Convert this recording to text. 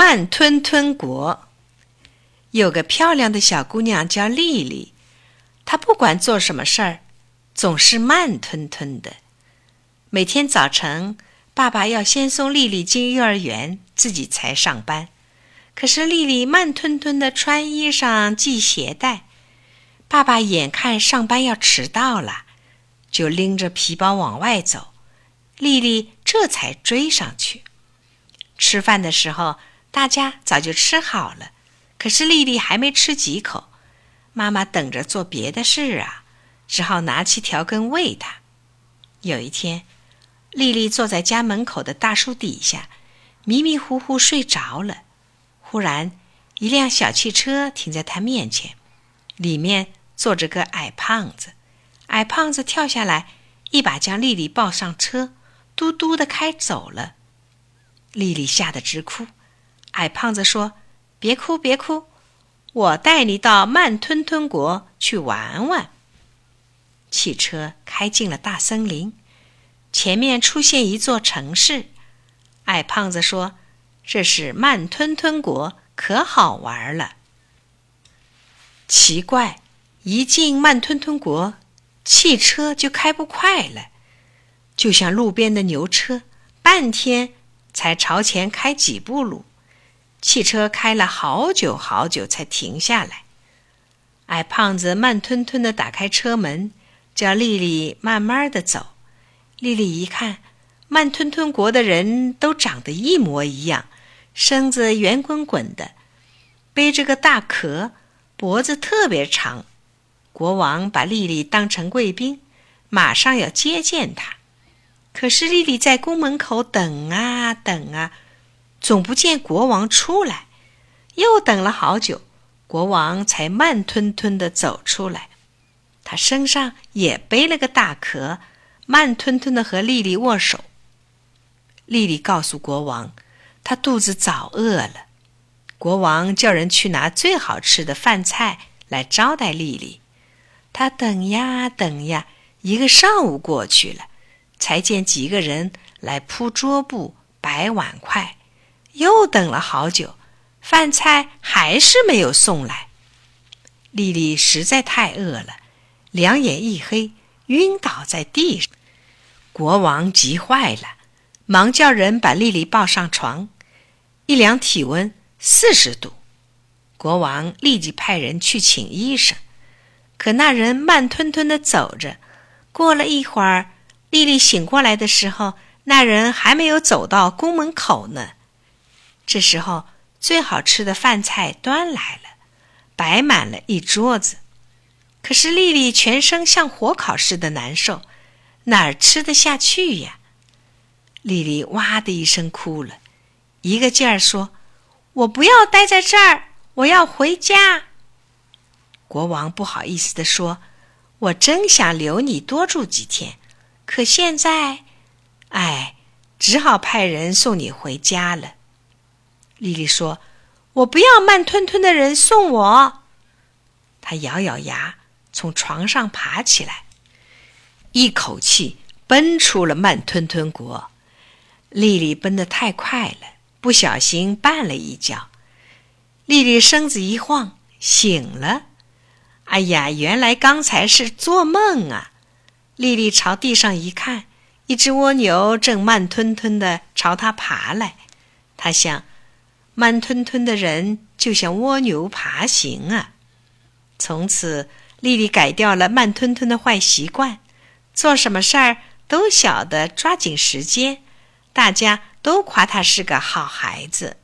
慢吞吞国有个漂亮的小姑娘叫丽丽，她不管做什么事儿，总是慢吞吞的。每天早晨，爸爸要先送丽丽进幼儿园，自己才上班。可是丽丽慢吞吞的穿衣裳、系鞋带。爸爸眼看上班要迟到了，就拎着皮包往外走。丽丽这才追上去。吃饭的时候。大家早就吃好了，可是丽丽还没吃几口，妈妈等着做别的事啊，只好拿起调羹喂她。有一天，丽丽坐在家门口的大树底下，迷迷糊糊睡着了。忽然，一辆小汽车停在她面前，里面坐着个矮胖子。矮胖子跳下来，一把将丽丽抱上车，嘟嘟的开走了。丽丽吓得直哭。矮胖子说：“别哭，别哭，我带你到慢吞吞国去玩玩。”汽车开进了大森林，前面出现一座城市。矮胖子说：“这是慢吞吞国，可好玩了。”奇怪，一进慢吞吞国，汽车就开不快了，就像路边的牛车，半天才朝前开几步路。汽车开了好久好久才停下来。矮胖子慢吞吞地打开车门，叫丽丽慢慢地走。丽丽一看，慢吞吞国的人都长得一模一样，身子圆滚滚的，背着个大壳，脖子特别长。国王把丽丽当成贵宾，马上要接见她。可是丽丽在宫门口等啊等啊。总不见国王出来，又等了好久，国王才慢吞吞地走出来。他身上也背了个大壳，慢吞吞地和丽丽握手。丽丽告诉国王，她肚子早饿了。国王叫人去拿最好吃的饭菜来招待丽丽。他等呀等呀，一个上午过去了，才见几个人来铺桌布、摆碗筷。又等了好久，饭菜还是没有送来。丽丽实在太饿了，两眼一黑，晕倒在地上。国王急坏了，忙叫人把丽丽抱上床。一量体温，四十度。国王立即派人去请医生，可那人慢吞吞的走着。过了一会儿，丽丽醒过来的时候，那人还没有走到宫门口呢。这时候，最好吃的饭菜端来了，摆满了一桌子。可是丽丽全身像火烤似的难受，哪儿吃得下去呀？丽丽哇的一声哭了，一个劲儿说：“我不要待在这儿，我要回家。”国王不好意思地说：“我真想留你多住几天，可现在，哎，只好派人送你回家了。”丽丽说：“我不要慢吞吞的人送我。”她咬咬牙，从床上爬起来，一口气奔出了慢吞吞国。丽丽奔得太快了，不小心绊了一跤。丽丽身子一晃，醒了。哎呀，原来刚才是做梦啊！丽丽朝地上一看，一只蜗牛正慢吞吞的朝她爬来。她想。慢吞吞的人就像蜗牛爬行啊！从此，丽丽改掉了慢吞吞的坏习惯，做什么事儿都晓得抓紧时间，大家都夸她是个好孩子。